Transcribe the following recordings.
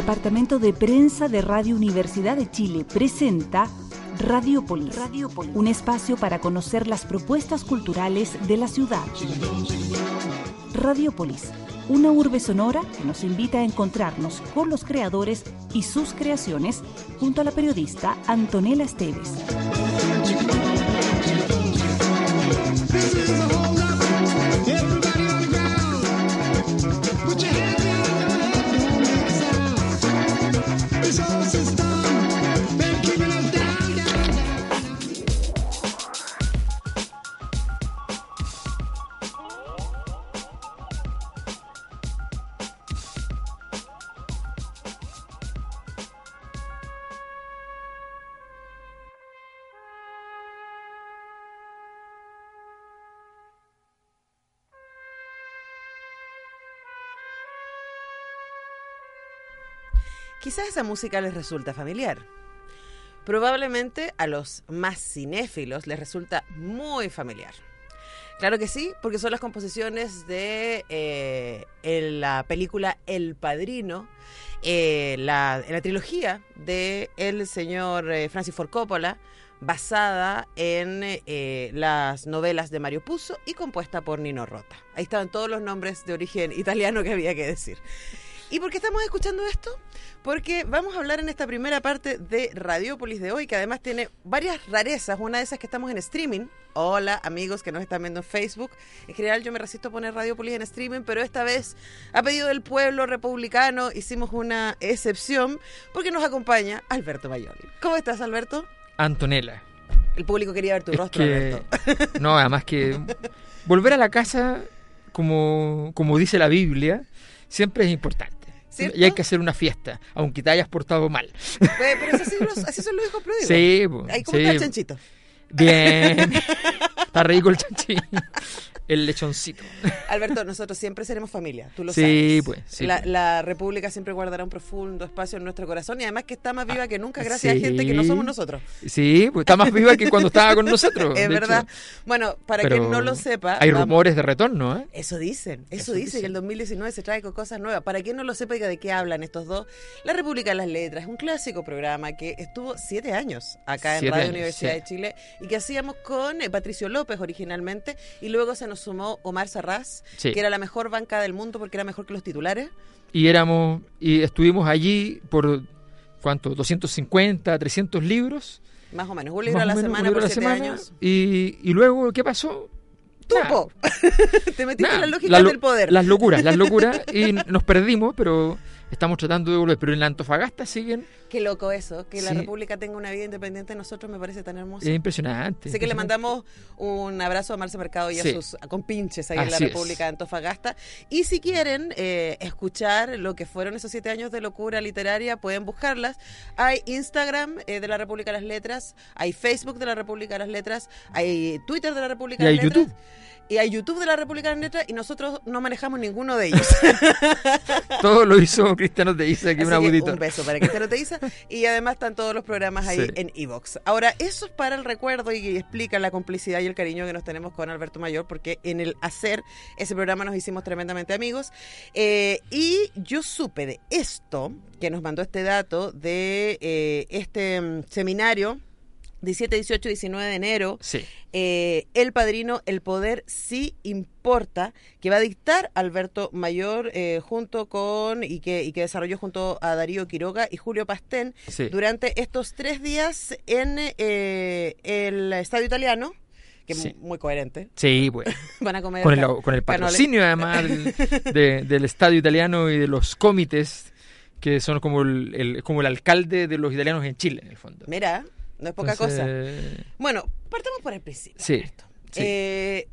Departamento de Prensa de Radio Universidad de Chile presenta Radiopolis, un espacio para conocer las propuestas culturales de la ciudad. Radiopolis, una urbe sonora que nos invita a encontrarnos con los creadores y sus creaciones junto a la periodista Antonella Esteves. Quizás esa música les resulta familiar. Probablemente a los más cinéfilos les resulta muy familiar. Claro que sí, porque son las composiciones de eh, la película El Padrino, eh, la, la, trilogía de el señor eh, Francis Ford Coppola, basada en eh, las novelas de Mario Puzo y compuesta por Nino Rota. Ahí estaban todos los nombres de origen italiano que había que decir. ¿Y por qué estamos escuchando esto? Porque vamos a hablar en esta primera parte de Radiopolis de hoy, que además tiene varias rarezas. Una de esas que estamos en streaming. Hola amigos que nos están viendo en Facebook. En general yo me resisto a poner Radiopolis en streaming, pero esta vez a pedido del pueblo republicano hicimos una excepción porque nos acompaña Alberto Mayoli. ¿Cómo estás Alberto? Antonella. El público quería ver tu Es rostro, que- Alberto. No, además que volver a la casa, como, como dice la Biblia, siempre es importante. ¿Cierto? Y hay que hacer una fiesta, aunque te hayas portado mal. Pero, pero así, los- así son los hijos pródigos. Sí, Ahí, ¿Cómo sí. está el chanchito? Bien. Está rico el chanchín. El lechoncito. Alberto, nosotros siempre seremos familia, tú lo Sí, sabes. pues, sí, la, pues. la República siempre guardará un profundo espacio en nuestro corazón y además que está más viva que nunca gracias sí. a gente que no somos nosotros. Sí, pues está más viva que cuando estaba con nosotros. es verdad. hecho. Bueno, para Pero quien no lo sepa... Hay vamos- rumores de retorno, ¿eh? Eso dicen, eso, Eso dice dicen. que el 2019 se trae con cosas nuevas. Para quien no lo sepa de qué hablan estos dos, La República de las Letras un clásico programa que estuvo siete años acá en Siete Radio años, Universidad de Chile y que hacíamos con eh, Patricio López originalmente y luego se nos sumó Omar Sarraz, Sí. que era la mejor banca del mundo porque era mejor que los titulares. y éramos y estuvimos allí por cuánto 250 300 libros Más o menos, un libro a la menos, semana por siete semana, años. y, y luego qué pasó ¡Tupo! Te metiste en la lógica la del poder. las locuras las locuras y nos perdimos pero estamos tratando de volver pero en la Antofagasta siguen Qué loco eso, que la. República tenga una vida independiente de nosotros me parece tan hermoso. es impresionante Sé que le mandamos un abrazo a Marce Mercado y a sus compinches ahí en la es. República de Antofagasta. Y si quieren eh, escuchar lo que fueron esos siete años de locura literaria, pueden buscarlas. Hay Instagram eh, de la República de las Letras, hay Facebook de la República de las Letras, hay Twitter de la República Y de las Letras. YouTube. Y hay YouTube de la República de las Letras y nosotros no manejamos ninguno de ellos. todo lo hizo Cristiano de Isa que Así que auditor un beso para que te lo te dice. Y además están todos los programas ahí Sí. en Evox. Ahora, eso es para el recuerdo y explica la complicidad y el cariño que nos tenemos con Alberto Mayor, porque en el hacer ese programa nos hicimos tremendamente amigos. Eh, y yo supe de esto, que nos mandó este dato, de eh, este mm, seminario. 17, 18, 19 de enero, sí. eh, El Padrino, El Poder sí importa, que va a dictar Alberto Mayor eh, junto con, y que, y que desarrolló junto a Darío Quiroga y Julio Pastén sí. durante estos tres días en eh, el Estadio Italiano, que Sí. muy coherente. sí pues Van a comer con el, con el patrocinio además del, de- del estadio italiano y de los comités que son como el, el- como el alcalde de los italianos en Chile en el fondo. Mira, no es poca cosa. Bueno, partamos por el principio. Sí. Eh,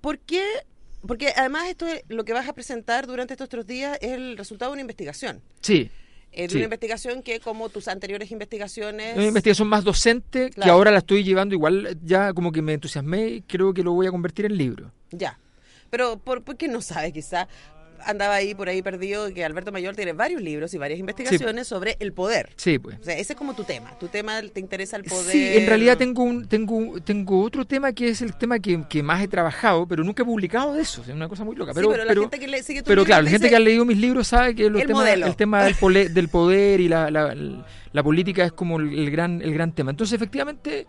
¿Por qué? Porque además esto es, lo que vas a presentar durante estos tres días es el resultado de una investigación. Sí, eh, de Sí. una investigación que como tus anteriores investigaciones... Es una investigación más docente que ahora la estoy llevando igual, ya como que me entusiasmé y creo que lo voy a convertir en libro. Ya. Pero, ¿por, por qué no sabes? Quizá andaba ahí por ahí perdido que Alberto Mayor tiene varios libros y varias investigaciones sobre el poder. Sí, pues. O sea, ese es como tu tema. Tu tema te interesa el poder. Sí, en realidad tengo un, tengo, tengo otro tema que es el tema que, que más he trabajado, pero nunca he publicado de eso. Es una cosa muy loca. Pero, sí, pero, la gente que le sigue tu pero claro, la gente que ha leído mis libros sabe que los El temas- el tema del, pole- del poder y la, la- la política es como el, el gran, el gran tema. Entonces, efectivamente,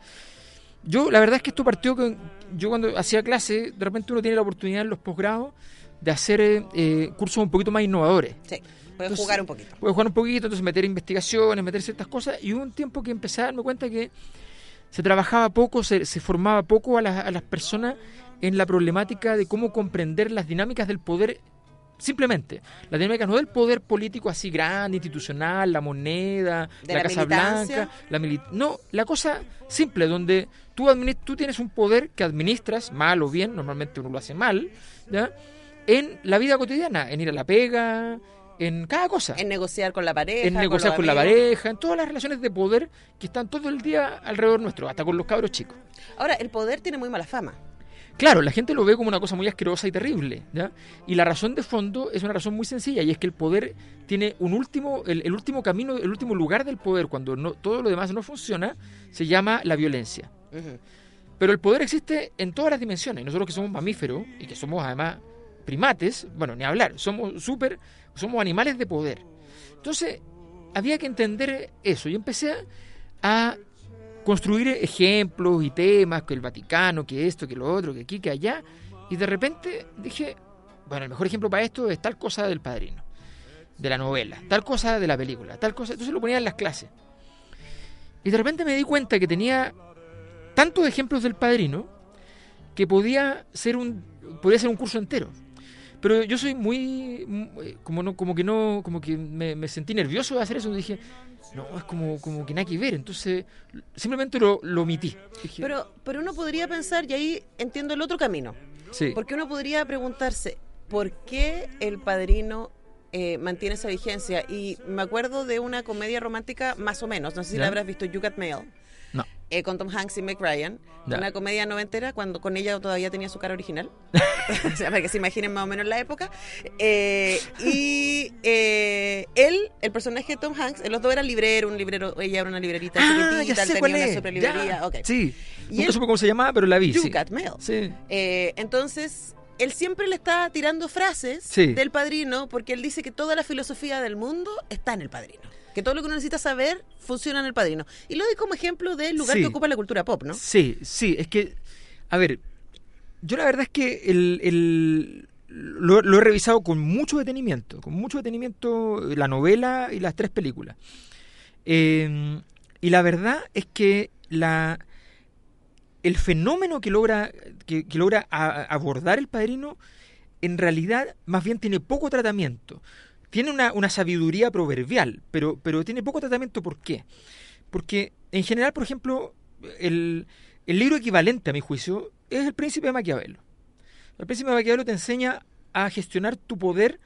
yo la verdad es que esto partió con. Yo cuando hacía clase, de repente uno tiene la oportunidad en los posgrados de hacer eh, eh, cursos un poquito más innovadores. Sí, puedes Entonces, jugar un poquito. Puedes jugar un poquito, entonces meter investigaciones, meter ciertas cosas. Y hubo un tiempo que empecé a darme cuenta que se trabajaba poco, se, se formaba poco a las, a las personas en la problemática de cómo comprender las dinámicas del poder. Simplemente, las dinámicas no del poder político así grande, institucional, la moneda, De la, la Casa. Blanca, la mili- No, la cosa simple, donde tú, tú tienes un poder que administras, mal o bien, normalmente uno lo hace mal, ¿ya? En la vida cotidiana, en ir a la pega, en cada cosa En negociar con la pareja. en negociar con la pareja, en todas las relaciones de poder que están todo el día alrededor nuestro, hasta con los cabros chicos. Ahora, el poder tiene muy mala fama. Claro, la gente lo ve como una cosa muy asquerosa y terrible, ¿ya? Y la razón de fondo es una razón muy sencilla, y es que el poder tiene un último, el, el último camino, el último lugar del poder, cuando no, todo lo demás no funciona, se llama la violencia. Pero el poder existe en todas las dimensiones. Nosotros que somos mamíferos y que somos además primates, bueno, ni hablar, somos súper, somos animales de poder. Entonces, había que entender eso. Y empecé a construir ejemplos y temas, que el Vaticano, que esto, que lo otro, que aquí, que allá. Y de repente dije, bueno, el mejor ejemplo para esto es tal cosa del padrino, de la novela, tal cosa de la película, tal cosa. Entonces lo ponía en las clases. Y de repente me di cuenta que tenía tantos ejemplos del padrino que podía ser un podía ser un curso entero pero yo soy muy mm, eh, como no como que no como que me, me sentí nervioso de hacer eso. Dije no es como como que nada que ver. Entonces simplemente lo, lo omití. Dije, Pero, pero uno podría pensar, y ahí entiendo el otro camino, sí. porque uno podría preguntarse, ¿por qué el padrino eh, mantiene esa vigencia? Y me acuerdo de una comedia romántica más o menos, no sé si la habrás visto, You Got Mail, eh, con Tom Hanks y Meg Ryan, Ya. una comedia noventera cuando con ella todavía tenía su cara original, o sea, para que se imaginen más o menos la época. Eh, y eh, él, el personaje de Tom Hanks, los dos eran libreros, un librero, ella era una librerita ah ya sé tenía cuál una es super ya, librería, ok. sí Y nunca él- supe cómo se llamaba pero la vi You sí Got Mail. sí entonces, él siempre le está tirando frases Sí. del padrino porque él dice que toda la filosofía del mundo está en el padrino. Que todo lo que uno necesita saber funciona en el padrino. Y lo doy como ejemplo del lugar Sí. que ocupa la cultura pop, ¿no? Sí, sí, es que, a ver, yo la verdad es que el, el- lo, lo he revisado con mucho detenimiento, con mucho detenimiento la novela y las tres películas. Eh, y la verdad es que la el fenómeno que logra que, que logra a- abordar el padrino en realidad más bien tiene poco tratamiento. Tiene una, una sabiduría proverbial, pero, pero tiene poco tratamiento. ¿Por qué? Porque en general, por ejemplo, el, el libro equivalente a mi juicio es El Príncipe de Maquiavelo. El Príncipe de Maquiavelo te enseña a gestionar tu poder,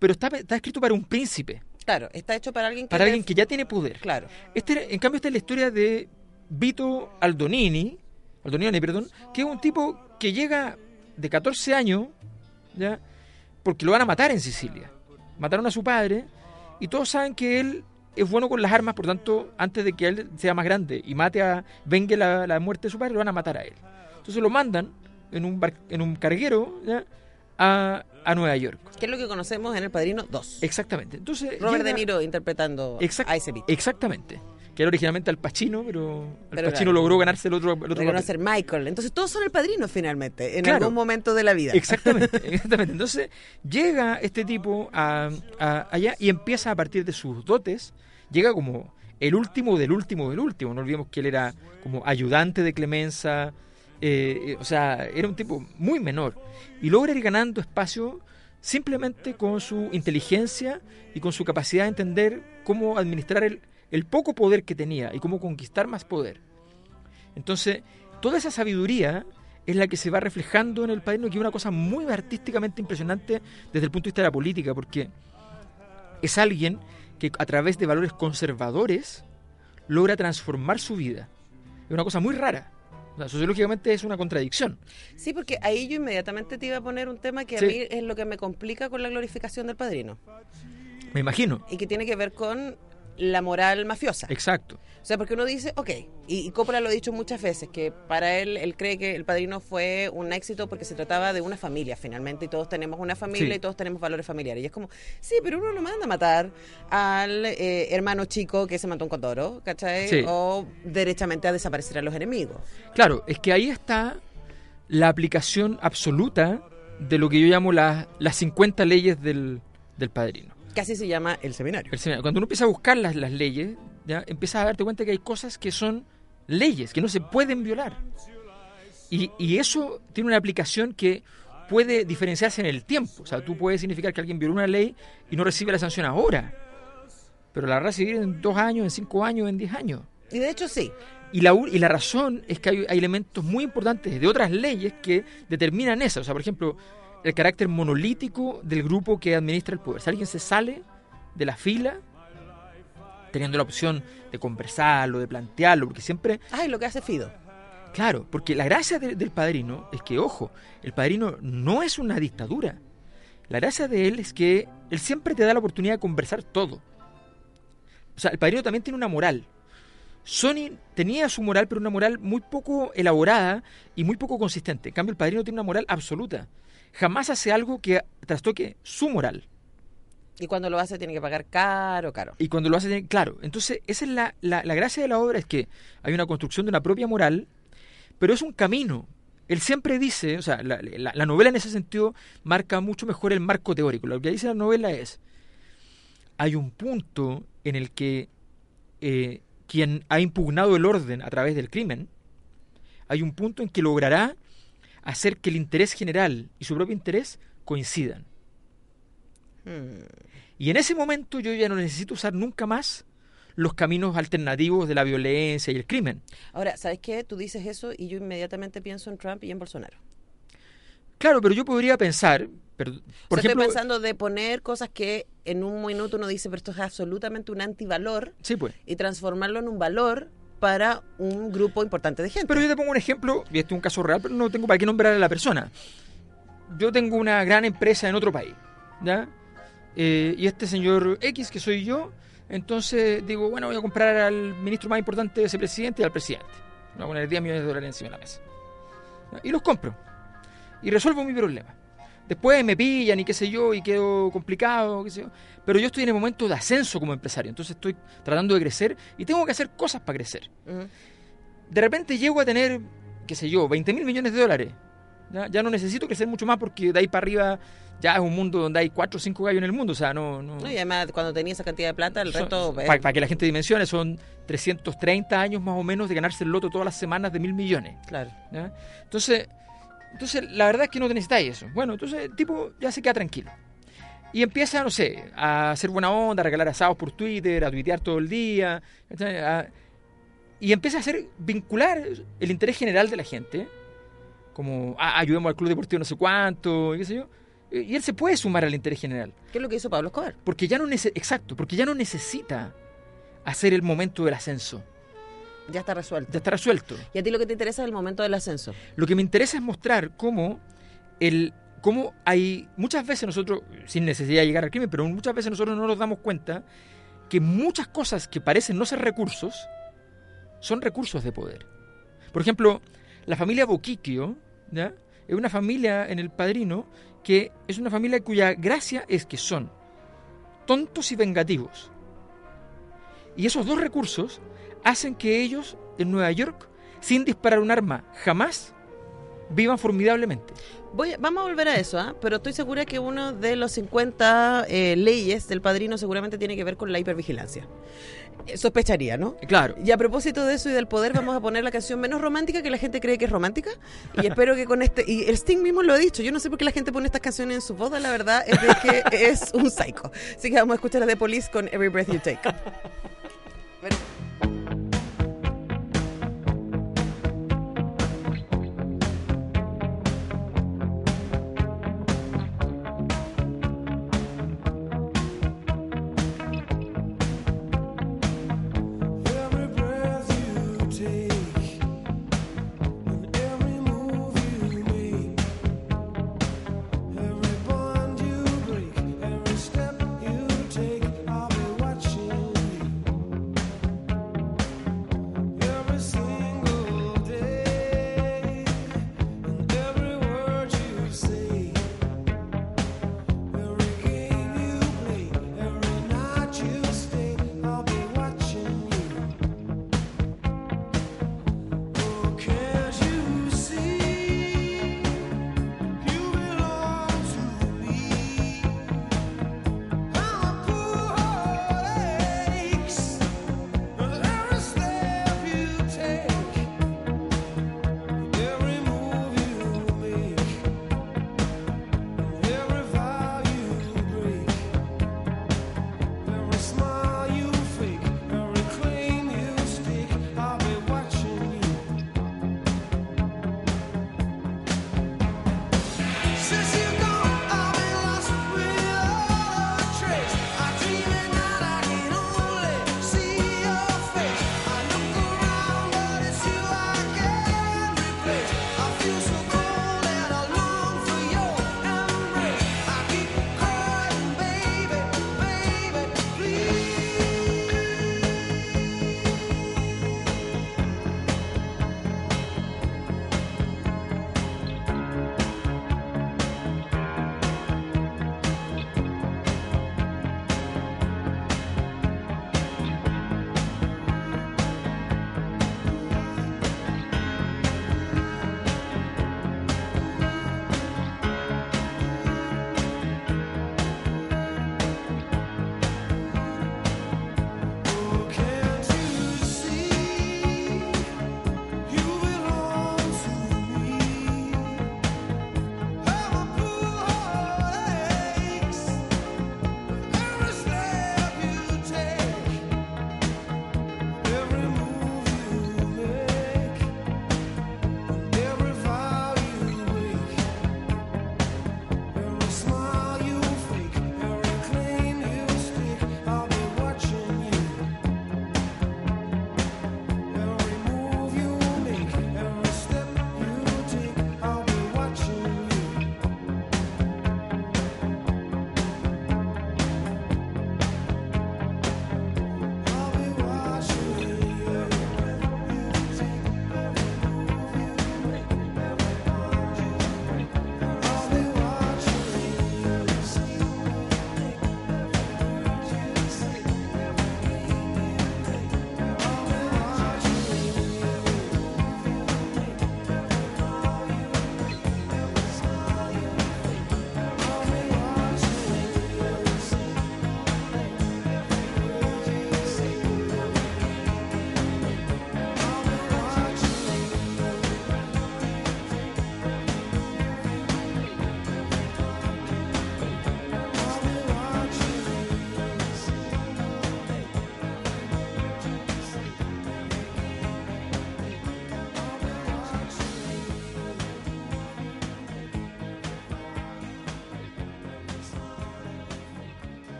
pero está, está escrito para un príncipe, Claro, está hecho para alguien que... para alguien que ya tiene poder. Claro. Este, en cambio, esta es la historia de Vito Aldonini, Aldoniani, perdón, que es un tipo que llega de 14 años, ¿ya? porque lo van a matar en Sicilia. Mataron a su padre y todos saben que él es bueno con las armas, por tanto, antes de que él sea más grande y mate a vengue la, la muerte de su padre, lo van a matar a él. Entonces lo mandan en un, bar- en un carguero ¿ya? A, a Nueva York. Que es lo que conocemos en El Padrino 2. Exactamente. Entonces, Robert llega- De Niro interpretando Exact- a ese Vito. Exactamente. Que era originalmente Al Pacino, pero Al Pero Pacino claro. logró ganarse el otro, el otro papel. Michael. Entonces todos son el padrino finalmente, en Claro. algún momento de la vida. Exactamente, exactamente. Entonces llega este tipo a, a- allá y empieza a partir de sus dotes, llega como el último del último del último. No olvidemos que él era como ayudante de Clemenza, eh, eh, o sea, era un tipo muy menor y logra ir ganando espacio simplemente con su inteligencia y con su capacidad de entender cómo administrar el, el poco poder que tenía y cómo conquistar más poder. Entonces, toda esa sabiduría es la que se va reflejando en el padrino, que es una cosa muy artísticamente impresionante desde el punto de vista de la política, porque es alguien que a través de valores conservadores logra transformar su vida. Es una cosa muy rara. O sea, sociológicamente es una contradicción. Sí, porque ahí yo inmediatamente te iba a poner un tema que Sí. a mí es lo que me complica con la glorificación del padrino. Me imagino. Y que tiene que ver con la moral mafiosa. Exacto. O sea, porque uno dice, ok, y, y Coppola lo ha dicho muchas veces, que para él, él cree que El Padrino fue un éxito porque se trataba de una familia finalmente, y todos tenemos una familia Sí. y todos tenemos valores familiares. Y es como, sí, pero uno no manda a matar al eh, hermano chico que se mató un condoro, ¿cachai? Sí. O derechamente a desaparecer a los enemigos. Claro, es que ahí está la aplicación absoluta de lo que yo llamo la- las 50 leyes del, del padrino. Casi se llama El Seminario. El seminario. Cuando uno empieza a buscar las, las leyes, ya empiezas a darte cuenta que hay cosas que son leyes, que no se pueden violar. Y, y eso tiene una aplicación que puede diferenciarse en el tiempo. O sea, tú puedes significar que alguien violó una ley y no recibe la sanción ahora. Pero la va a recibir en dos años, en cinco años, en diez años. Y de hecho sí. Y la, y la razón es que hay, hay elementos muy importantes de otras leyes que determinan eso. O sea, por ejemplo, el carácter monolítico del grupo que administra el poder. Si alguien se sale de la fila, teniendo la opción de conversarlo, de plantearlo, porque siempre, Ay, lo que hace Fido. claro, porque la gracia de- del padrino es que, ojo, el padrino no es una dictadura. La gracia de él es que él siempre te da la oportunidad de conversar todo. O sea, el padrino también tiene una moral. Sony tenía su moral, pero una moral muy poco elaborada y muy poco consistente. En cambio, el padrino tiene una moral absoluta. Jamás hace algo que trastoque su moral. Y cuando lo hace tiene que pagar caro, caro. Y cuando lo hace, tiene- claro. Entonces, esa es la, la, la gracia de la obra, es que hay una construcción de una propia moral, pero es un camino. Él siempre dice, o sea, la, la- la novela en ese sentido marca mucho mejor el marco teórico. Lo que dice la novela es, hay un punto en el que eh, quien ha impugnado el orden a través del crimen, hay un punto en que logrará hacer que el interés general y su propio interés coincidan. Hmm. Y en ese momento yo ya no necesito usar nunca más los caminos alternativos de la violencia y el crimen. Ahora, ¿sabes qué? Tú dices eso y yo inmediatamente pienso en Trump y en Bolsonaro. Claro, pero yo podría pensar, pero, por O sea, ejemplo, estoy pensando de poner cosas que en un minuto uno dice, pero esto es absolutamente un antivalor, sí, pues. y transformarlo en un valor para un grupo importante de gente. Pero yo te pongo un ejemplo, y este es un caso real, pero no tengo para qué nombrar a la persona. Yo tengo una gran empresa en otro país, ¿ya? Eh, y este señor X, que soy yo, entonces digo, bueno, voy a comprar al ministro más importante de ese presidente y al presidente. Voy a poner 10 millones de dólares encima de la mesa. Y los compro. Y resuelvo mi problema. Después me pillan y qué sé yo, y quedo complicado, qué sé yo. Pero yo estoy en el momento de ascenso como empresario, entonces estoy tratando de crecer y tengo que hacer cosas para crecer de repente llego a tener, qué sé yo, 20 mil millones de dólares. ¿ya? Ya no necesito crecer mucho más porque de ahí para arriba ya es un mundo donde hay 4 o 5 gallos en el mundo. O sea, no... no No, y además, cuando tenía esa cantidad de plata, el resto... para, que la gente dimensione, son 330 años más o menos de ganarse el loto todas las semanas de mil millones. Claro. ¿ya? Entonces, entonces, la verdad es que no necesitáis eso. Bueno, entonces el tipo ya se queda tranquilo. Y empieza, no sé, a hacer buena onda, a regalar asados por Twitter, a tuitear todo el día. A- y empieza a hacer, vincular el interés general de la gente. Como, ah, ayudemos al club deportivo no sé cuánto, y qué sé yo. Y él se puede sumar al interés general. ¿Qué es lo que hizo Pablo Escobar? Porque ya no exacto, porque ya no necesita hacer el momento del ascenso. Ya está resuelto. Ya está resuelto. Y a ti lo que te interesa es el momento del ascenso. Lo que me interesa es mostrar cómo el cómo hay muchas veces nosotros sin necesidad de llegar al crimen, pero muchas veces nosotros no nos damos cuenta que muchas cosas que parecen no ser recursos son recursos de poder. Por ejemplo, la familia Boquiquio, ¿ya? Es una familia en el Padrino que es una familia cuya gracia es que son tontos y vengativos. Y esos dos recursos hacen que ellos en Nueva York, sin disparar un arma jamás, vivan formidablemente. Voy, vamos a volver a eso, ¿ah? pero estoy segura que uno de los 50 eh, leyes del padrino seguramente tiene que ver con la hipervigilancia. Eh, Sospecharía, ¿no? Claro. Y a propósito de eso y del poder, vamos a poner la canción menos romántica que la gente cree que es romántica. Y espero que con este. Y el Sting mismo lo ha dicho. Yo no sé por qué la gente pone estas canciones en su boda. La verdad es de que es un psycho. Así que vamos a escuchar a The Police con Every Breath You Take.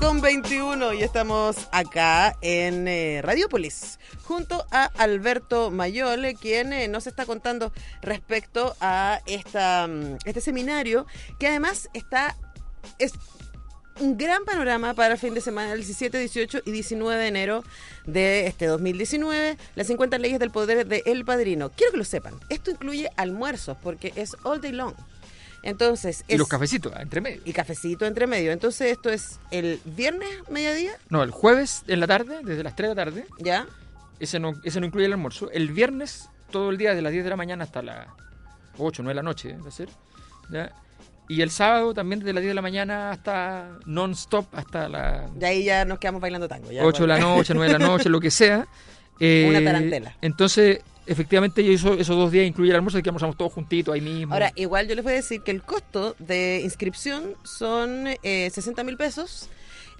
Con 21 y estamos acá en eh, Radiopolis junto a Alberto Mayole, quien eh, nos está contando respecto a esta, mm, este seminario que además está es un gran panorama para el fin de semana, el 17, 18 y 19 de enero de este 2019, las 50 leyes del poder de El Padrino. Quiero que lo sepan, esto incluye almuerzos porque es all day long. Entonces, y los cafecitos entre medio. Y cafecito entre medio. Entonces, esto es el viernes mediodía. No, el jueves en la tarde, desde las 3 de la tarde. Ya. Ese no, ese no incluye el almuerzo. El viernes, todo el día, de las 10 de la mañana hasta las 8, 9 de la noche, va a ser. ¿ya? Y el sábado también desde las 10 de la mañana hasta non-stop, hasta la... De ahí ya nos quedamos bailando tango. Ya 8 de la noche, 9 de la noche, lo que sea. Eh, Una tarantela. Entonces, efectivamente, yo esos dos días incluye el almuerzo y que almorzamos todos juntitos ahí mismo. Ahora, igual yo les voy a decir que el costo de inscripción son eh, 60 mil pesos.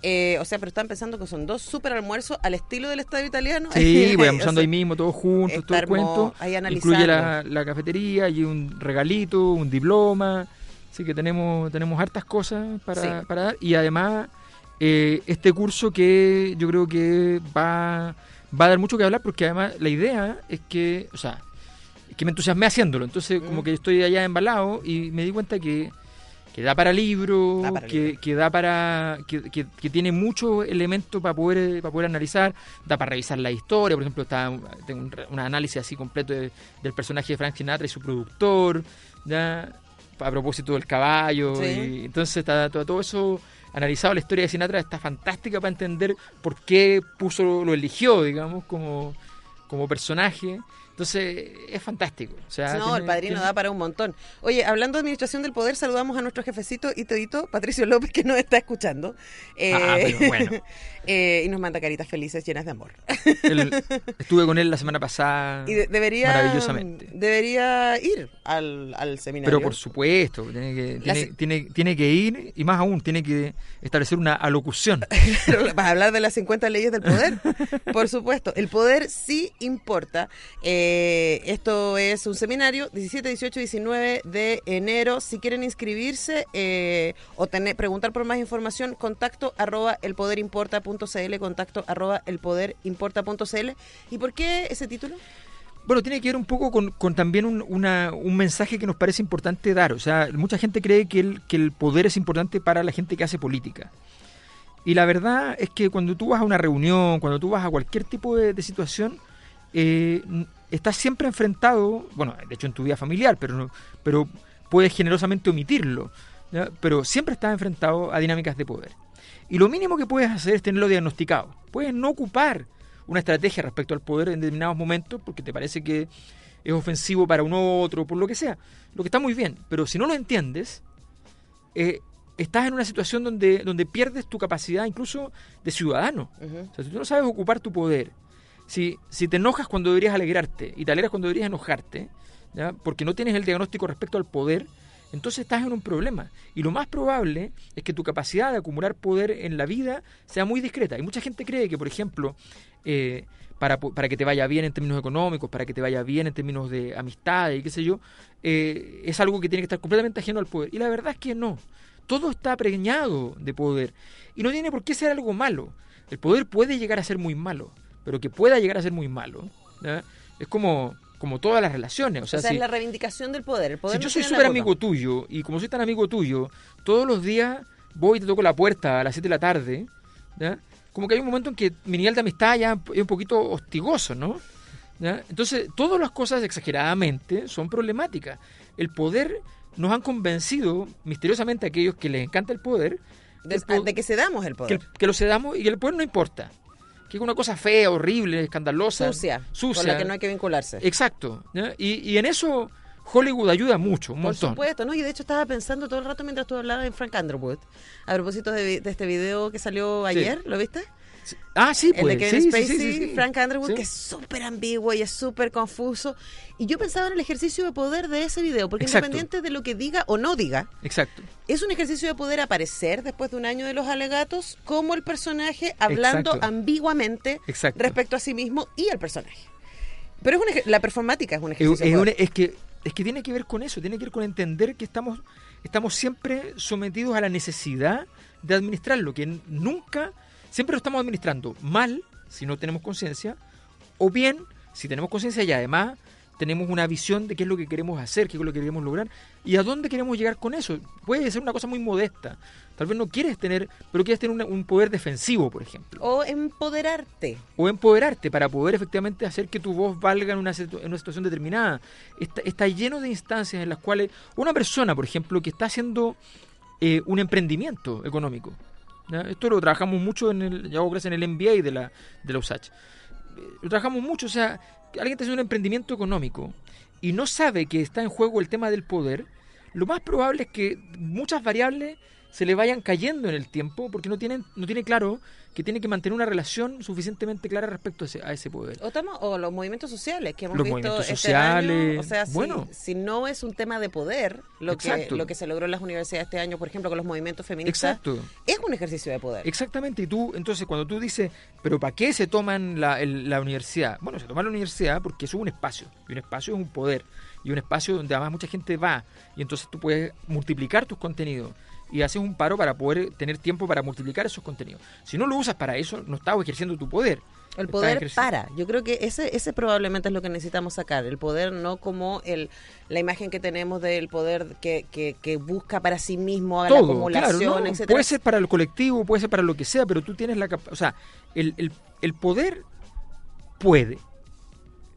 Eh, o sea, pero están pensando que son dos super almuerzos al estilo del estadio italiano. Sí, voy almorzando ahí mismo, todos juntos, todo el cuento. Ahí Incluye la, la, cafetería y un regalito, un diploma. Así que tenemos, tenemos hartas cosas para, para dar. Y además, eh, este curso que yo creo que va va a dar mucho que hablar porque además la idea es que, o sea, que me entusiasmé haciéndolo. Entonces, como que estoy allá embalado y me di cuenta que, que da para libro, que, que, da para. Que, que, tiene muchos elementos para poder, para poder analizar, da para revisar la historia. Por ejemplo, está, tengo un, análisis así completo del personaje de Frank Sinatra y su productor, ¿ya? a propósito del caballo. Y, entonces, está todo, todo eso analizado la historia de Sinatra está fantástica para entender por qué puso, lo eligió, digamos, como, como personaje. Entonces, es fantástico. O sea, no, el padrino da para un montón. Oye, hablando de administración del poder, saludamos a nuestro jefecito y todito, Patricio López, que nos está escuchando. ah, pero eh, bueno. eh, y nos manda caritas felices, llenas de amor. estuve con él la semana pasada. Y debería, maravillosamente. Debería ir al, al seminario. Pero por supuesto, tiene que, tiene, tiene, tiene, que ir y más aún, tiene que establecer una alocución. ¿Vas a hablar de las 50 leyes del poder? por supuesto. El poder sí importa. Eh, esto es un seminario 17, 18, 19 de enero. Si quieren inscribirse eh, o tener, preguntar por más información, contacto arroba elpoderimporta.cl, contacto arroba elpoderimporta.cl. ¿Y por qué ese título? Bueno, tiene que ver un poco con, también un, mensaje que nos parece importante dar. O sea, mucha gente cree que el, poder es importante para la gente que hace política. Y la verdad es que cuando tú vas a una reunión, cuando tú vas a cualquier tipo de, de situación, eh, estás siempre enfrentado, bueno, de hecho en tu vida familiar, pero, pero puedes generosamente omitirlo, pero siempre estás enfrentado a dinámicas de poder. Y lo mínimo que puedes hacer es tenerlo diagnosticado. Puedes no ocupar una estrategia respecto al poder en determinados momentos porque te parece que es ofensivo para uno otro, por lo que sea. Lo que está muy bien, pero si no lo entiendes, eh, estás en una situación donde, donde pierdes tu capacidad incluso de ciudadano. O sea, si tú no sabes ocupar tu poder, si, si te enojas cuando deberías alegrarte y te alegras cuando deberías enojarte, ¿ya? porque no tienes el diagnóstico respecto al poder, entonces estás en un problema. Y lo más probable es que tu capacidad de acumular poder en la vida sea muy discreta. Y mucha gente cree que, por ejemplo, eh, para, para, que te vaya bien en términos económicos, para que te vaya bien en términos de amistad y qué sé yo, eh, es algo que tiene que estar completamente ajeno al poder. Y la verdad es que no. Todo está preñado de poder. Y no tiene por qué ser algo malo. El poder puede llegar a ser muy malo pero que pueda llegar a ser muy malo, es como, como todas las relaciones. O sea, es la reivindicación del poder. si yo soy súper amigo tuyo, y como soy tan amigo tuyo, todos los días voy y te toco la puerta a las 7 de la tarde, como que hay un momento en que mi nivel de amistad ya es un poquito hostigoso, ¿no? Entonces, todas las cosas exageradamente son problemáticas. El poder nos han convencido, misteriosamente, aquellos que les encanta el poder, de, que cedamos el poder. Que, que, lo cedamos y que el poder no importa que es una cosa fea, horrible, escandalosa. Sucia. Sucia. Con la que no hay que vincularse. Exacto. Y, y, en eso Hollywood ayuda mucho, un montón. Por supuesto, ¿no? Y de hecho estaba pensando todo el rato mientras tú hablabas en Frank Underwood. A propósito de, este video que salió ayer, ¿lo viste? Ah, sí, pues. El de Kevin Spacey, Frank Underwood, que es súper ambiguo y es súper confuso. Y yo pensaba en el ejercicio de poder de ese video, porque independiente de lo que diga o no diga, Exacto. es un ejercicio de poder aparecer después de un año de los alegatos como el personaje hablando ambiguamente respecto a sí mismo y al personaje. Pero es la performática es un ejercicio. Es, es, que, es que tiene que ver con eso, tiene que ver con entender que estamos estamos siempre sometidos a la necesidad de administrarlo, que nunca, siempre lo estamos administrando mal, si no tenemos conciencia, o bien, si tenemos conciencia y además tenemos una visión de qué es lo que queremos hacer, qué es lo que queremos lograr y a dónde queremos llegar con eso. Puede ser una cosa muy modesta. Tal vez no quieres tener, pero quieres tener un poder defensivo, por ejemplo. O empoderarte. O empoderarte para poder efectivamente hacer que tu voz valga en una, en una situación determinada. Está, está, lleno de instancias en las cuales una persona, por ejemplo, que está haciendo eh, un emprendimiento económico. Esto lo trabajamos mucho en el, ya hago en el MBA de la, de la USACH. Lo trabajamos mucho, o sea, alguien está haciendo un emprendimiento económico y no sabe que está en juego el tema del poder, lo más probable es que muchas variables se le vayan cayendo en el tiempo porque no tienen no tiene claro que tiene que mantener una relación suficientemente clara respecto a ese, poder. O, los movimientos sociales que hemos los visto movimientos este sociales, O sea, bueno. si, no es un tema de poder, lo que, lo que se logró en las universidades este año, por ejemplo, con los movimientos feministas, Exacto. es un ejercicio de poder. Exactamente. Y tú, entonces, cuando tú dices, ¿pero para qué se toman la, la universidad? Bueno, se toma la universidad porque es un espacio. Y un espacio es un poder. Y un espacio donde además mucha gente va. Y entonces tú puedes multiplicar tus contenidos y haces un paro para poder tener tiempo para multiplicar esos contenidos. Si no lo usas para eso, no estás ejerciendo tu poder. El poder para. Yo creo que ese, ese probablemente es lo que necesitamos sacar. El poder no como el, la imagen que tenemos del poder que, que, busca para sí mismo la acumulación, etc. Puede ser para el colectivo, puede ser para lo que sea, pero tú tienes la capacidad. O sea, el, el, el poder puede.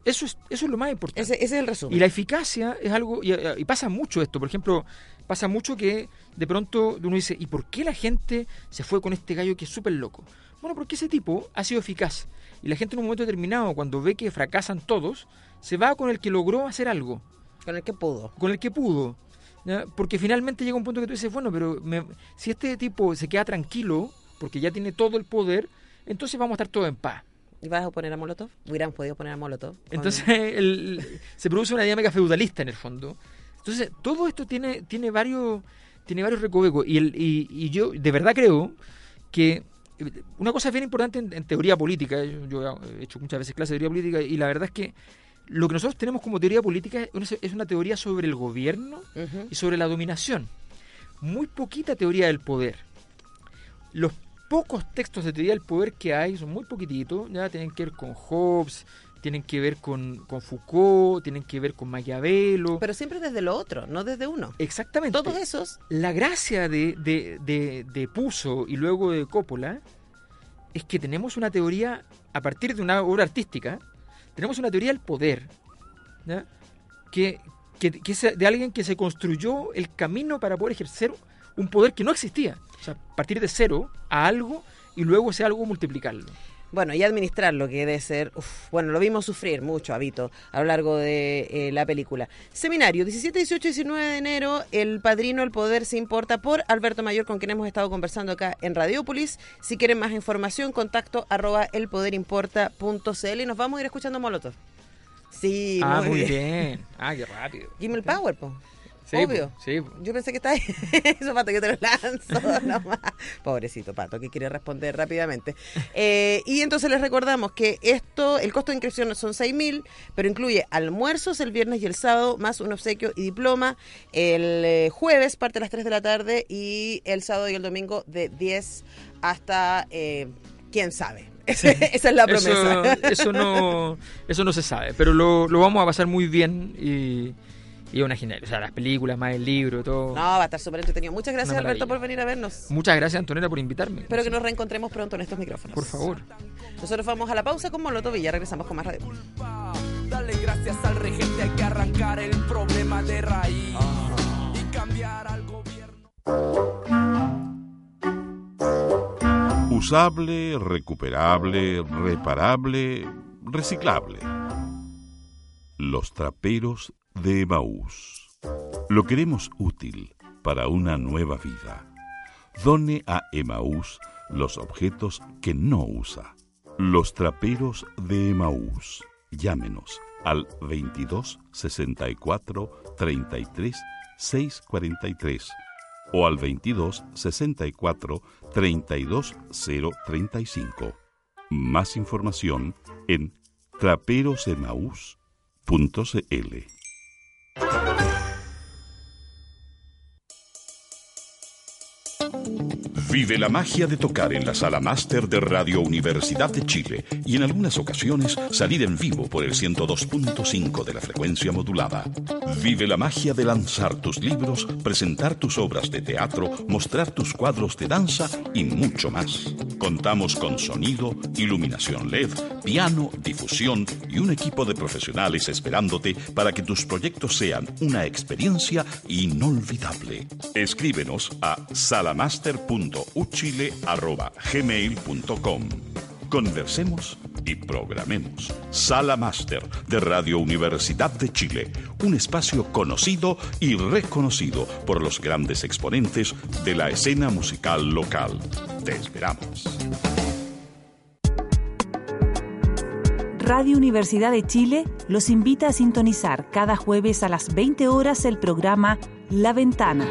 Eso es, eso es lo más importante. Ese, ese es el resumen. Y la eficacia es algo, y, y, pasa mucho esto. Por ejemplo, pasa mucho que de pronto uno dice, ¿y por qué la gente se fue con este gallo que es súper loco? Bueno, porque ese tipo ha sido eficaz. Y la gente en un momento determinado, cuando ve que fracasan todos, se va con el que logró hacer algo. Con el que pudo. Con el que pudo. Porque finalmente llega un punto que tú dices, bueno, pero si este tipo se queda tranquilo, porque ya tiene todo el poder, entonces vamos a estar todos en paz. ¿Y vas a poner a Molotov? Hubieran podido poner a Molotov. Entonces se produce una dinámica feudalista en el fondo. Entonces, todo esto tiene, tiene varios tiene varios recovecos y, el, y, yo de verdad creo que eh, una cosa bien importante en, teoría política, yo, he hecho muchas veces clases de teoría política y la verdad es que lo que nosotros tenemos como teoría política es una teoría sobre el gobierno y sobre la dominación. Muy poquita teoría del poder. Los pocos textos de teoría del poder que hay son muy poquititos, ya tienen que ver con Hobbes, tienen que ver con, con, Foucault, tienen que ver con Maquiavelo. Pero siempre desde lo otro, no desde uno. Exactamente. Todos esos. La gracia de, de, de, de Puso y luego de Coppola es que tenemos una teoría, a partir de una obra artística, tenemos una teoría del poder, que, que, que es de alguien que se construyó el camino para poder ejercer un poder que no existía. O sea, partir de cero a algo y luego ese algo multiplicarlo. Bueno, y administrar lo que debe ser, bueno, lo vimos sufrir mucho, Habito, a lo largo de eh, la película. Seminario, 17, 18 y 19 de enero, El Padrino, El Poder se importa por Alberto Mayor, con quien hemos estado conversando acá en Radiopolis. Si quieren más información, contacto arroba elpoderimporta.cl y nos vamos a ir escuchando Molotov. Sí, ah, muy, bien. Ah, qué rápido. Give el power, po. Obvio. Sí. Yo pensé que está ahí. Eso, Pato, que te lo lanzo nomás. Pobrecito Pato, que quiere responder rápidamente. Eh, y entonces les recordamos que esto, el costo de inscripción son 6 mil, pero incluye almuerzos el viernes y el sábado, más un obsequio y diploma. El eh, jueves parte a las 3 de la tarde y el sábado y el domingo de 10 hasta, eh, quién sabe. Esa es la promesa. Eso, no, eso no se sabe, pero lo, lo vamos a pasar muy bien y y una genial. O sea, las películas, más el libro, todo. No, va a estar súper entretenido. Muchas gracias, Alberto, por venir a vernos. Muchas gracias, Antonella, por invitarme. Espero que nos reencontremos pronto en estos micrófonos. Por favor. Nosotros vamos a la pausa con Molotov y ya regresamos con más radio. Dale gracias al regente, hay que arrancar el problema de raíz y cambiar al gobierno. Usable, recuperable, reparable, reciclable. Los traperos de Emaús. Lo queremos útil para una nueva vida. Done a Emaús los objetos que no usa. Los traperos de Emaús. Llámenos al 22 64 33 643 o al 22 64 32 035. Más información en traperosemaús.cl. Thank you. Vive la magia de tocar en la sala máster de Radio Universidad de Chile y en algunas ocasiones salir en vivo por el 102.5 de la frecuencia modulada. Vive la magia de lanzar tus libros, presentar tus obras de teatro, mostrar tus cuadros de danza y mucho más. Contamos con sonido, iluminación LED, piano, difusión y un equipo de profesionales esperándote para que tus proyectos sean una experiencia inolvidable. Escríbenos a salamaster.uchile.gmail.com Conversemos y programemos. Sala Máster de Radio Universidad de Chile, un espacio conocido y reconocido por los grandes exponentes de la escena musical local. Te esperamos. Radio Universidad de Chile los invita a sintonizar cada jueves a las 20 horas el programa La Ventana.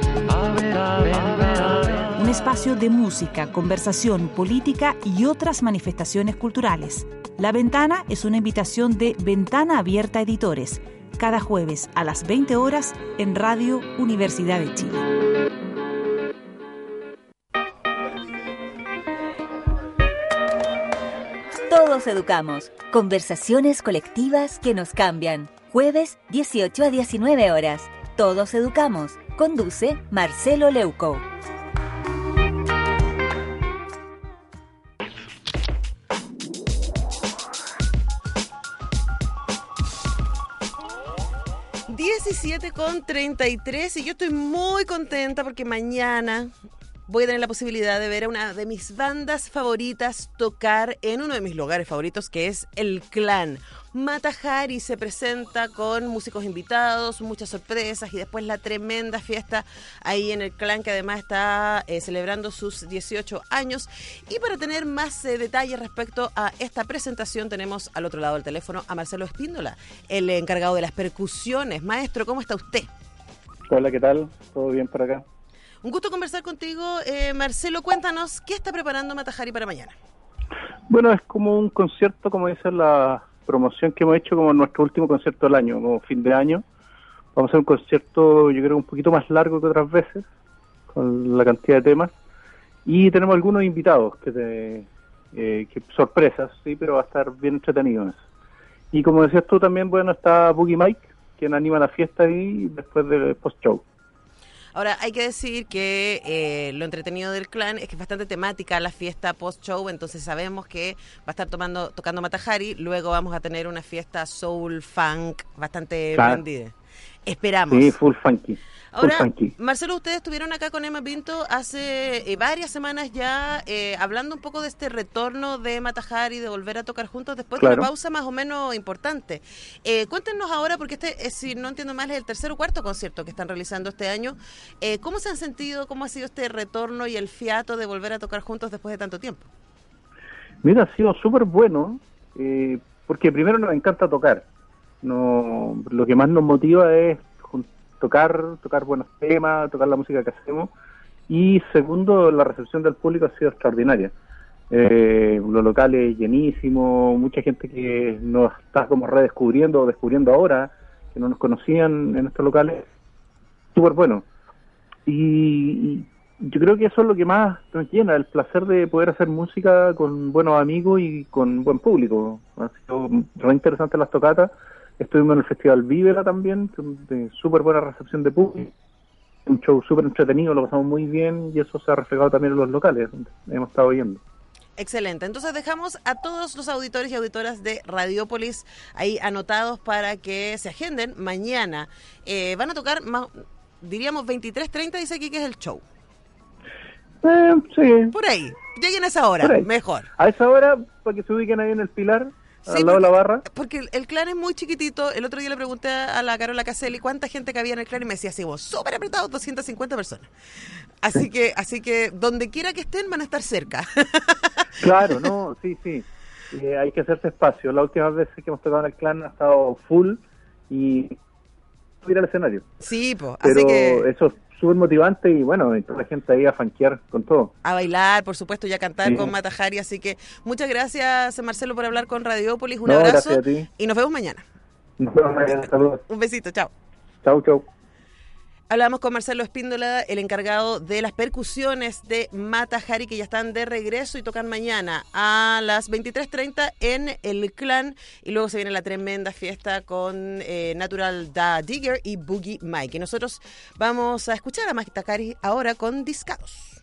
Un espacio de música, conversación, política y otras manifestaciones culturales. La Ventana es una invitación de Ventana Abierta Editores, cada jueves a las 20 horas en Radio Universidad de Chile. Todos educamos. Conversaciones colectivas que nos cambian. Jueves 18 a 19 horas. Todos educamos. Conduce Marcelo Leuco. ...17 con 33 y yo estoy muy contenta porque mañana voy a tener la posibilidad de ver a una de mis bandas favoritas tocar en uno de mis lugares favoritos, que es El Clan. Matajari se presenta con músicos invitados, muchas sorpresas y después la tremenda fiesta ahí en el clan que además está eh, celebrando sus 18 años. Y para tener más eh, detalles respecto a esta presentación tenemos al otro lado del teléfono a Marcelo Espíndola, el encargado de las percusiones. Maestro, ¿cómo está usted? Hola, ¿qué tal? ¿Todo bien por acá? Un gusto conversar contigo. Eh, Marcelo, cuéntanos, ¿qué está preparando Matajari para mañana? Bueno, es como un concierto, como dice la promoción que hemos hecho, como nuestro último concierto del año, como fin de año. Vamos a hacer un concierto, yo creo, un poquito más largo que otras veces, con la cantidad de temas. Y tenemos algunos invitados, que, eh, que sorpresas, sí, pero va a estar bien entretenido eso. Y como decías tú también, bueno, está Boogie Mike, quien anima la fiesta ahí después del post-show. Ahora, hay que decir que eh, lo entretenido del clan es que es bastante temática la fiesta post-show, entonces sabemos que va a estar tomando, tocando Matajari, luego vamos a tener una fiesta soul funk bastante Claro. Esperamos. Sí, full funky. Ahora. Marcelo, ustedes estuvieron acá con Emma Pinto hace eh, varias semanas ya eh, hablando un poco de este retorno de Matajari, de volver a tocar juntos después de una pausa más o menos importante. Eh, cuéntenos ahora, porque este, si no entiendo mal, es el tercer o cuarto concierto que están realizando este año. Eh, ¿Cómo se han sentido, cómo ha sido este retorno y el fiato de volver a tocar juntos después de tanto tiempo? Mira, ha sido súper bueno, eh, porque primero nos encanta tocar. No, lo que más nos motiva es tocar, tocar buenos temas, tocar la música que hacemos. Y segundo, la recepción del público ha sido extraordinaria. Eh, los locales llenísimos, mucha gente que nos está como redescubriendo o descubriendo ahora, que no nos conocían en estos locales. Súper bueno. Y, y yo creo que eso es lo que más nos llena, el placer de poder hacer música con buenos amigos y con buen público. Ha sido re interesante las tocatas. Estuvimos en el Festival Vívera también, de súper buena recepción de público. Un show súper entretenido, lo pasamos muy bien y eso se ha reflejado también en los locales donde hemos estado yendo. Excelente. Entonces dejamos a todos los auditores y auditoras de Radiópolis ahí anotados para que se agenden mañana. Eh, van a tocar, más, diríamos 23.30, dice aquí que es el show. Eh, sí, Por ahí. Lleguen a esa hora, mejor. a esa hora, para que se ubiquen ahí en el pilar, Sí, al lado de la porque- barra. Porque el, el clan es muy chiquitito. El otro día le pregunté a la Carola Caselli cuánta gente cabía en el clan y me decía así, vos, súper apretado, 250 personas. Así que, así que donde quiera que estén van a estar cerca. Claro, no, sí, sí. Eh, hay que hacerse espacio. Las últimas veces que hemos tocado en el clan ha estado full y subir al escenario. Sí, pues. Así Pero que es súper motivante y bueno, y toda la gente ahí a fanquear con todo. a bailar, por supuesto, y a cantar Sí. con Matajari. Así que muchas gracias, Marcelo, por hablar con Radiópolis. Un No, abrazo gracias a ti. y nos vemos mañana. Nos vemos mañana. Saludos. Un besito, chao. Chau, chau. Hablamos con Marcelo Espíndola, el encargado de las percusiones de Mata Hari, que ya están de regreso y tocan mañana a las 23.30 en el clan. Y luego se viene la tremenda fiesta con eh, Natural Da Digger y Boogie Mike. Y nosotros vamos a escuchar a Mata Hari ahora con Discados.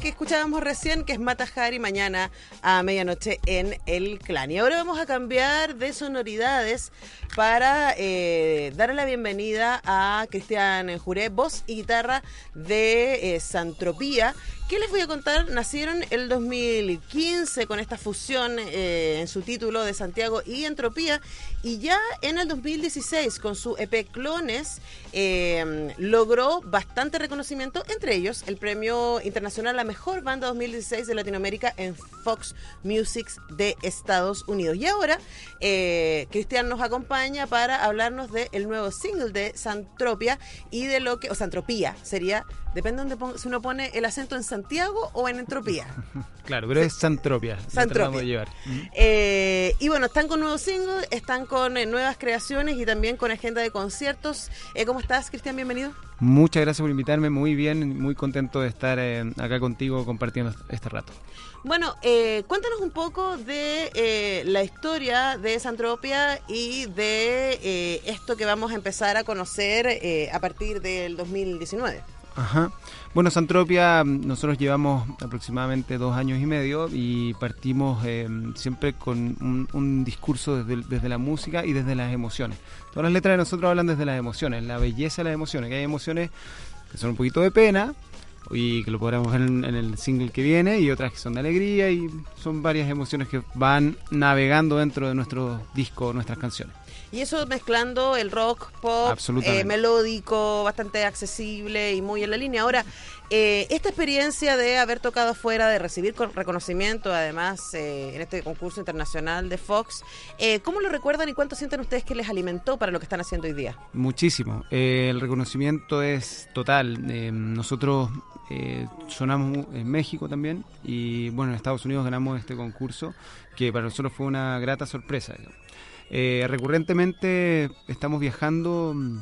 Que escuchábamos recién, que es Mata Hari mañana a medianoche en el clan. Y ahora vamos a cambiar de sonoridades para eh, darle la bienvenida a Cristian Juré, voz y guitarra de eh, Santropía. ¿Qué les voy a contar? Nacieron el 2015 con esta fusión eh, en su título de Santiago y Entropía y ya en el 2016 con su EP Clones eh, logró bastante reconocimiento, entre ellos el premio internacional a la mejor banda 2016 de Latinoamérica en Fox Music de Estados Unidos. Y ahora eh, Cristian nos acompaña para hablarnos del nuevo single de Santropia y de lo que, o Santropía sería, depende de donde uno pone el acento en Santiago o en Entropía. Claro, pero es Santropia. Santropia. tratamos de llevar. Eh, y bueno, están con nuevos singles, están con eh, nuevas creaciones y también con agenda de conciertos. Eh, ¿Cómo estás, Cristian? Bienvenido. Muchas gracias por invitarme, muy bien, muy contento de estar eh, acá contigo compartiendo este rato. Bueno, eh, cuéntanos un poco de eh, la historia de Santropia y de eh, esto que vamos a empezar a conocer eh, a partir del 2019. Ajá. Bueno, Santropia, nosotros llevamos aproximadamente dos años y medio y partimos eh, siempre con un, un discurso desde la música y desde las emociones. Todas las letras de nosotros hablan desde las emociones, la belleza de las emociones, que hay emociones que son un poquito de pena y que lo podremos ver en, en el single que viene y otras que son de alegría y son varias emociones que van navegando dentro de nuestro disco, nuestras canciones. Y eso mezclando el rock, pop, eh, melódico, bastante accesible y muy en la línea. Ahora, eh, esta experiencia de haber tocado afuera, de recibir con- reconocimiento, además, eh, en este concurso internacional de Fox, eh, ¿cómo lo recuerdan y cuánto sienten ustedes que les alimentó para lo que están haciendo hoy día? Muchísimo. Eh, el reconocimiento es total. Nosotros eh, sonamos en México también y bueno, en Estados Unidos ganamos este concurso que para nosotros fue una grata sorpresa. digamos. Eh, recurrentemente estamos viajando mm,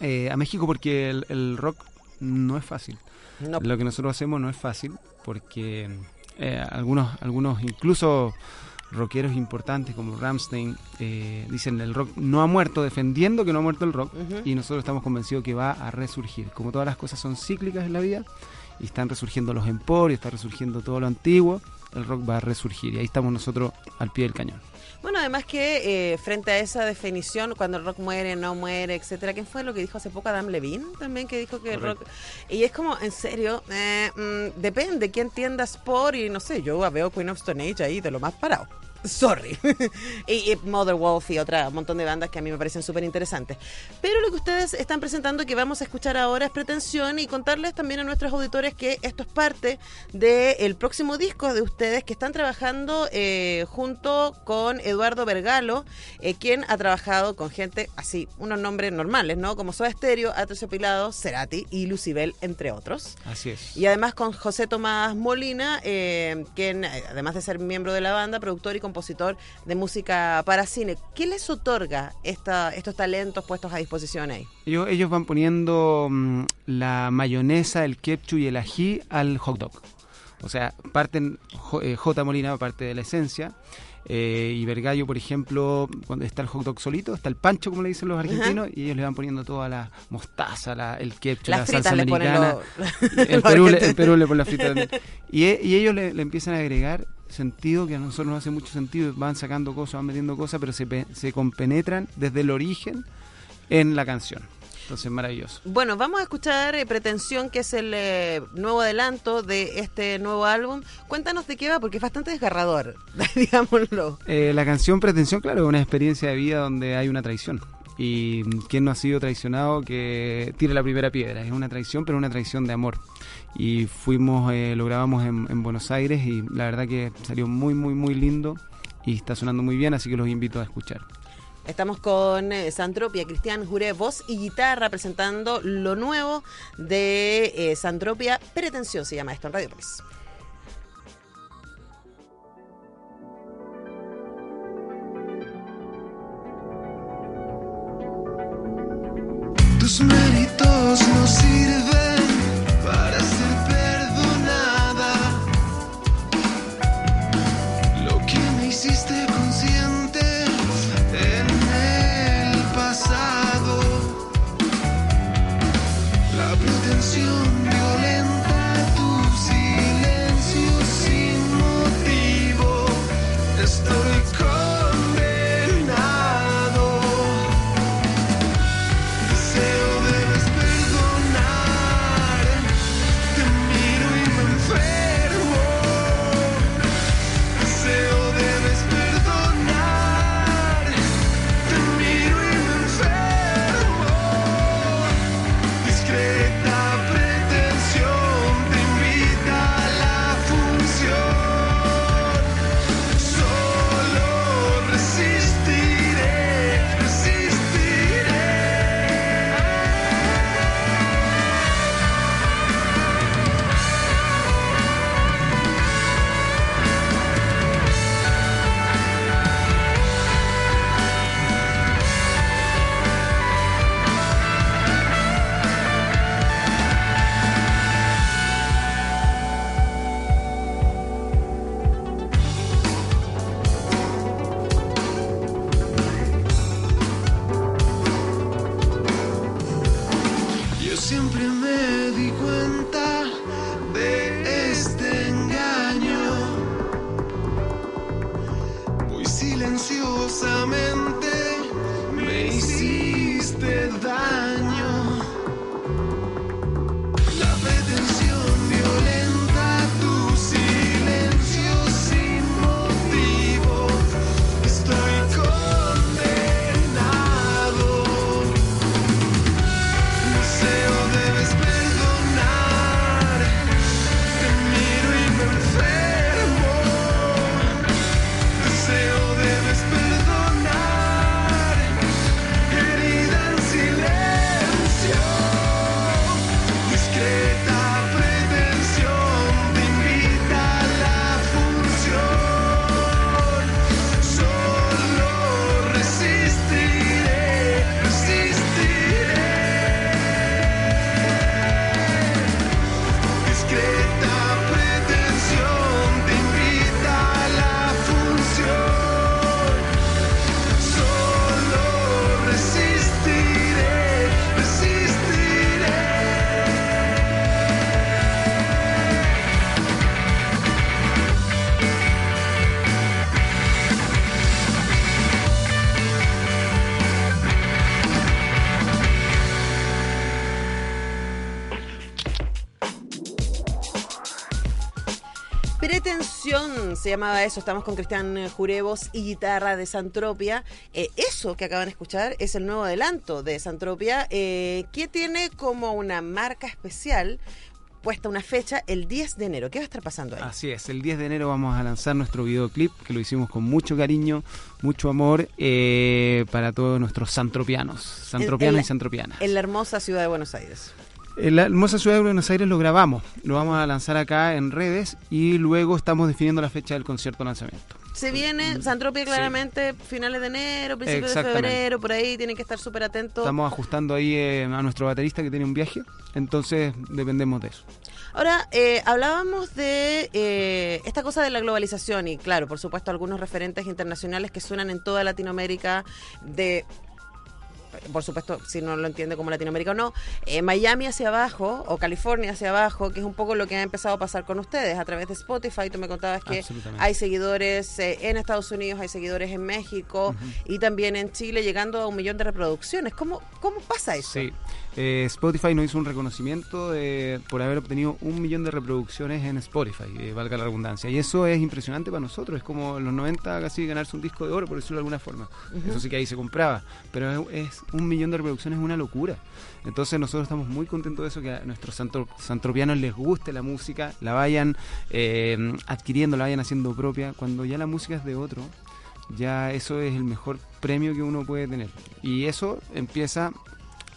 eh, a México porque el, el rock no es fácil. No. Lo que nosotros hacemos no es fácil porque eh, algunos, algunos incluso rockeros importantes como Ramstein eh, dicen el rock no ha muerto, defendiendo que no ha muerto el rock y nosotros estamos convencidos que va a resurgir. Como todas las cosas son cíclicas en la vida y están resurgiendo los emporios, está resurgiendo todo lo antiguo, el rock va a resurgir y ahí estamos nosotros al pie del cañón. Bueno, además que eh, frente a esa definición, cuando el rock muere, no muere, etcétera, ¿quién fue lo que dijo hace poco Adam Levine? También que dijo que el rock... Y es como, en serio, eh, mm, depende, ¿qué entiendas por? Y no sé, yo veo Queen of Stone Age ahí de lo más parado. Sorry. y, y Mother Wolf y otra un montón de bandas que a mí me parecen súper interesantes. Pero lo que ustedes están presentando que vamos a escuchar ahora es pretensión y contarles también a nuestros auditores que esto es parte del próximo disco de ustedes que están trabajando eh, junto con Eduardo Vergalo, eh, quien ha trabajado con gente así, unos nombres normales, ¿no? Como Soda Stereo, Pilado, Cerati y Lucibel, entre otros. Así es. Y además con José Tomás Molina, eh, quien además de ser miembro de la banda, productor y compositor de música para cine. ¿Qué les otorga esta, estos talentos puestos a disposición ahí? Ellos, ellos van poniendo mm, la mayonesa, el ketchup y el ají al hot dog. O sea, parten J, eh, J. Molina parte de la esencia eh, y Vergallo, por ejemplo, cuando está el hot dog solito, está el pancho, como le dicen los argentinos, y ellos le van poniendo toda la mostaza, la, el ketchup, Las la salsa americana. en, los Perú, le-. Perú le ponen la frita también. Y, e- y ellos le, le empiezan a agregar sentido que a nosotros nos hace mucho sentido, van sacando cosas, van metiendo cosas, pero se, se compenetran desde el origen en la canción. Entonces, maravilloso. Bueno, vamos a escuchar eh, Pretensión, que es el eh, nuevo adelanto de este nuevo álbum. Cuéntanos de qué va, porque es bastante desgarrador, digámoslo. Eh, la canción Pretensión, claro, es una experiencia de vida donde hay una traición. Y mm, quien no ha sido traicionado, que tire la primera piedra. Es una traición, pero una traición de amor. Y fuimos, eh, lo grabamos en, en Buenos Aires y la verdad que salió muy, muy, muy lindo y está sonando muy bien, así que los invito a escuchar. Estamos con eh, Santropia, Cristian Juré, voz y guitarra, presentando lo nuevo de eh, Santropia. Pretensión se llama esto en Radio Press. Pretensión se llamaba eso. Estamos con Cristian Jurebos y guitarra de Santropia. Eh, eso que acaban de escuchar es el nuevo adelanto de Santropia, eh, que tiene como una marca especial puesta una fecha el 10 de enero. ¿Qué va a estar pasando ahí? Así es, el 10 de enero vamos a lanzar nuestro videoclip, que lo hicimos con mucho cariño, mucho amor, eh, para todos nuestros santropianos, santropianos En- en y santropianas. En la hermosa ciudad de Buenos Aires. En la hermosa ciudad de Buenos Aires lo grabamos, lo vamos a lanzar acá en redes y luego estamos definiendo la fecha del concierto lanzamiento. Se viene Santropia claramente finales de enero, principios de febrero, por ahí tienen que estar súper atentos. Estamos ajustando ahí eh, a nuestro baterista que tiene un viaje, entonces dependemos de eso. Ahora, eh, hablábamos de eh, esta cosa de la globalización y claro, por supuesto, algunos referentes internacionales que suenan en toda Latinoamérica de... Por supuesto, si no lo entiende como Latinoamérica o no, eh, Miami hacia abajo o California hacia abajo, que es un poco lo que ha empezado a pasar con ustedes a través de Spotify. Tú me contabas que hay seguidores eh, en Estados Unidos, hay seguidores en México y también en Chile, llegando a un millón de reproducciones. ¿Cómo, cómo pasa eso? Sí, eh, Spotify nos hizo un reconocimiento de- por haber obtenido un millón de reproducciones en Spotify, eh, valga la redundancia. Y eso es impresionante para nosotros, es como en los 90 casi ganarse un disco de oro, por decirlo de alguna forma. Eso sí que ahí se compraba, pero es, es un millón de reproducciones es una locura. Entonces nosotros estamos muy contentos de eso, que a nuestros santro- santropianos les guste la música, la vayan eh, adquiriendo, la vayan haciendo propia. Cuando ya la música es de otro, ya eso es el mejor premio que uno puede tener. Y eso empieza,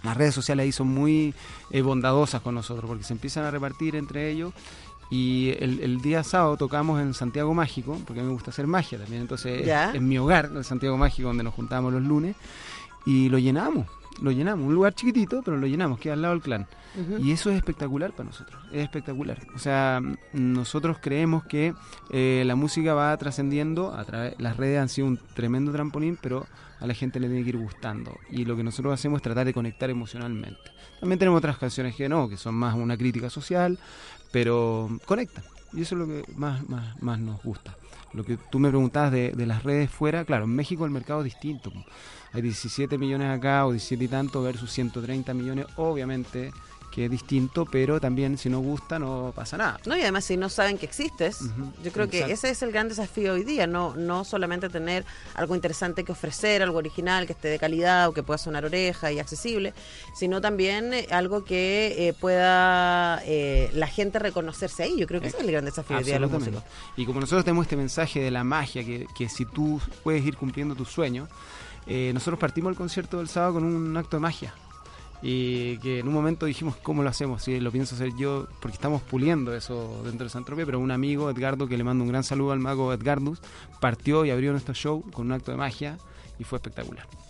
las redes sociales ahí son muy eh, bondadosas con nosotros, porque se empiezan a repartir entre ellos. Y el, el día sábado tocamos en Santiago Mágico, porque a mí me gusta hacer magia también, entonces es, es mi hogar, el Santiago Mágico, donde nos juntábamos los lunes, y lo llenamos, lo llenamos, un lugar chiquitito, pero lo llenamos, queda al lado del clan. Y eso es espectacular para nosotros, es espectacular. O sea, nosotros creemos que eh, la música va trascendiendo, a través, las redes han sido un tremendo trampolín, pero a la gente le tiene que ir gustando. Y lo que nosotros hacemos es tratar de conectar emocionalmente. También tenemos otras canciones que no, que son más una crítica social, pero conectan. Y eso es lo que más, más, más nos gusta. Lo que tú me preguntabas de, de las redes fuera, claro, en México el mercado es distinto. Hay 17 millones acá o 17 y tanto versus 130 millones, obviamente que es distinto, pero también si no gusta no pasa nada. No, y además si no saben que existes, yo creo que ese es el gran desafío hoy día, no, no solamente tener algo interesante que ofrecer, algo original, que esté de calidad o que pueda sonar oreja y accesible, sino también eh, algo que eh, pueda eh, la gente reconocerse ahí. Yo creo que ese es el gran desafío hoy día de los músicos. Y como nosotros tenemos este mensaje de la magia, que, que si tú puedes ir cumpliendo tus sueños, eh, nosotros partimos el concierto del sábado con un acto de magia. Y que en un momento dijimos, ¿cómo lo hacemos? Si lo pienso hacer yo, porque estamos puliendo eso dentro de Santropia, pero un amigo, Edgardo, que le mando un gran saludo al mago Edgardus, partió y abrió nuestro show con un acto de magia y fue espectacular.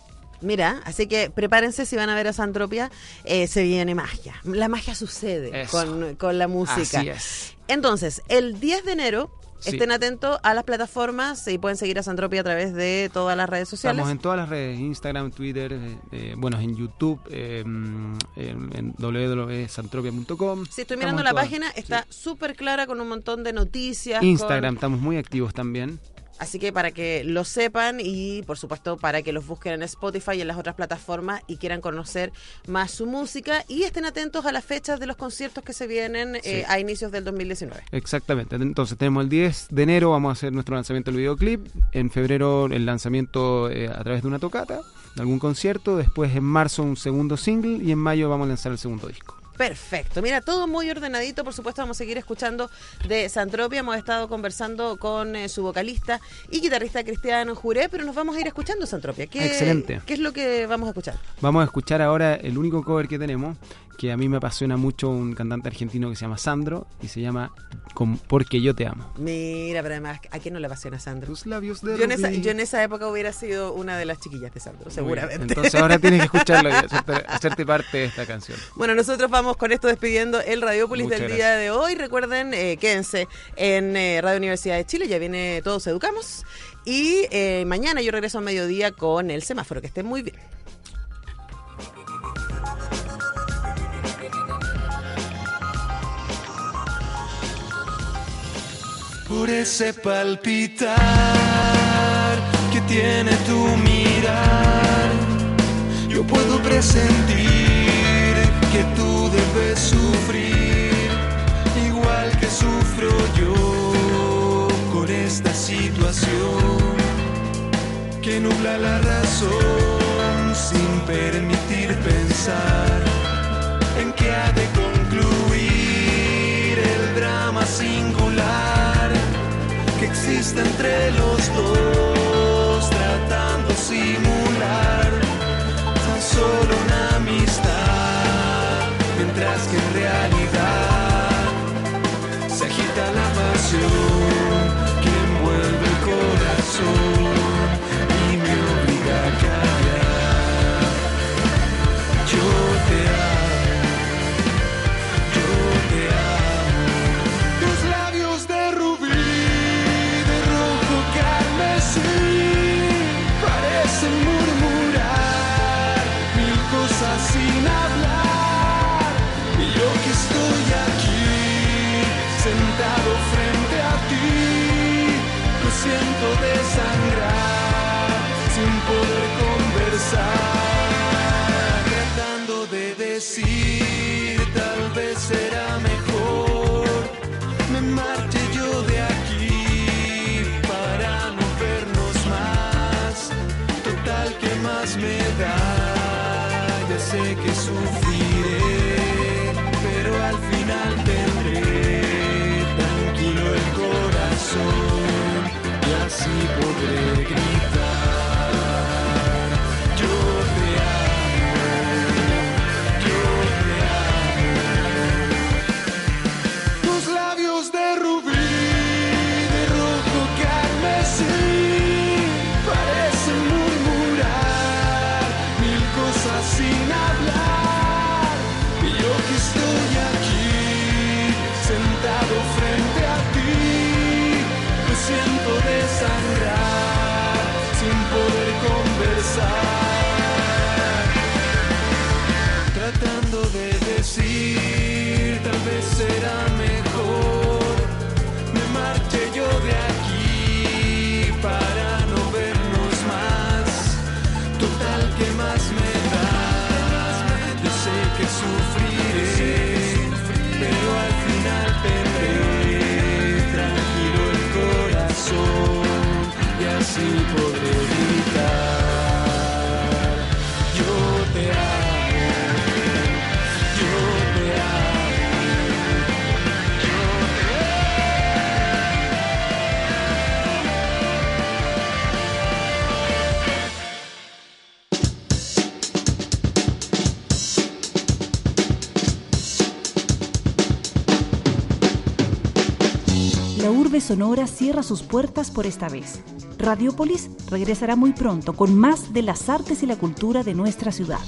Mira, así que prepárense si van a ver a Santropia, eh, se viene magia. La magia sucede con, con la música. Así es. Entonces, el 10 de enero, Sí. estén atentos a las plataformas y pueden seguir a Santropia a través de todas las redes sociales. Estamos en todas las redes, Instagram, Twitter, eh, eh, bueno, en YouTube, eh, mm, en, en www.santropia.com. Si estoy Estamos mirando la todas. página, está súper clara con un montón de noticias. Instagram, con- estamos muy activos también. Así que para que lo sepan y por supuesto para que los busquen en Spotify y en las otras plataformas y quieran conocer más su música y estén atentos a las fechas de los conciertos que se vienen eh, a inicios del 2019. Exactamente. Entonces tenemos el 10 de enero, vamos a hacer nuestro lanzamiento del videoclip. En febrero el lanzamiento eh, a través de una tocata, de algún concierto. Después en marzo un segundo single y en mayo vamos a lanzar el segundo disco. Perfecto, mira, todo muy ordenadito, por supuesto vamos a seguir escuchando de Santropia, hemos estado conversando con eh, su vocalista y guitarrista Cristiano Juré, pero nos vamos a ir escuchando Santropia. ¿Qué, Excelente. ¿Qué es lo que vamos a escuchar? Vamos a escuchar ahora el único cover que tenemos, que a mí me apasiona mucho, un cantante argentino que se llama Sandro y se llama Con- Porque yo te amo. Mira, pero además, ¿a quién no le apasiona Sandro? Tus labios de Yo en, esa, yo en esa época hubiera sido una de las chiquillas de Sandro, seguramente. Entonces ahora tienes que escucharlo y hacerte, hacerte parte de esta canción. Bueno, nosotros vamos con esto despidiendo el Radiopolis Muchas del gracias. día de hoy. Recuerden, eh, quédense en eh, Radio Universidad de Chile, ya viene Todos Educamos. Y eh, mañana yo regreso a mediodía con el semáforo. Que estén muy bien. por ese palpitar que tiene tu mirar. Yo puedo presentir que tú debes sufrir igual que sufro yo con esta situación que nubla la razón sin permitir pensar en que entre los dos. así podré. Sonora cierra sus puertas por esta vez. Radiópolis regresará muy pronto con más de las artes y la cultura de nuestra ciudad.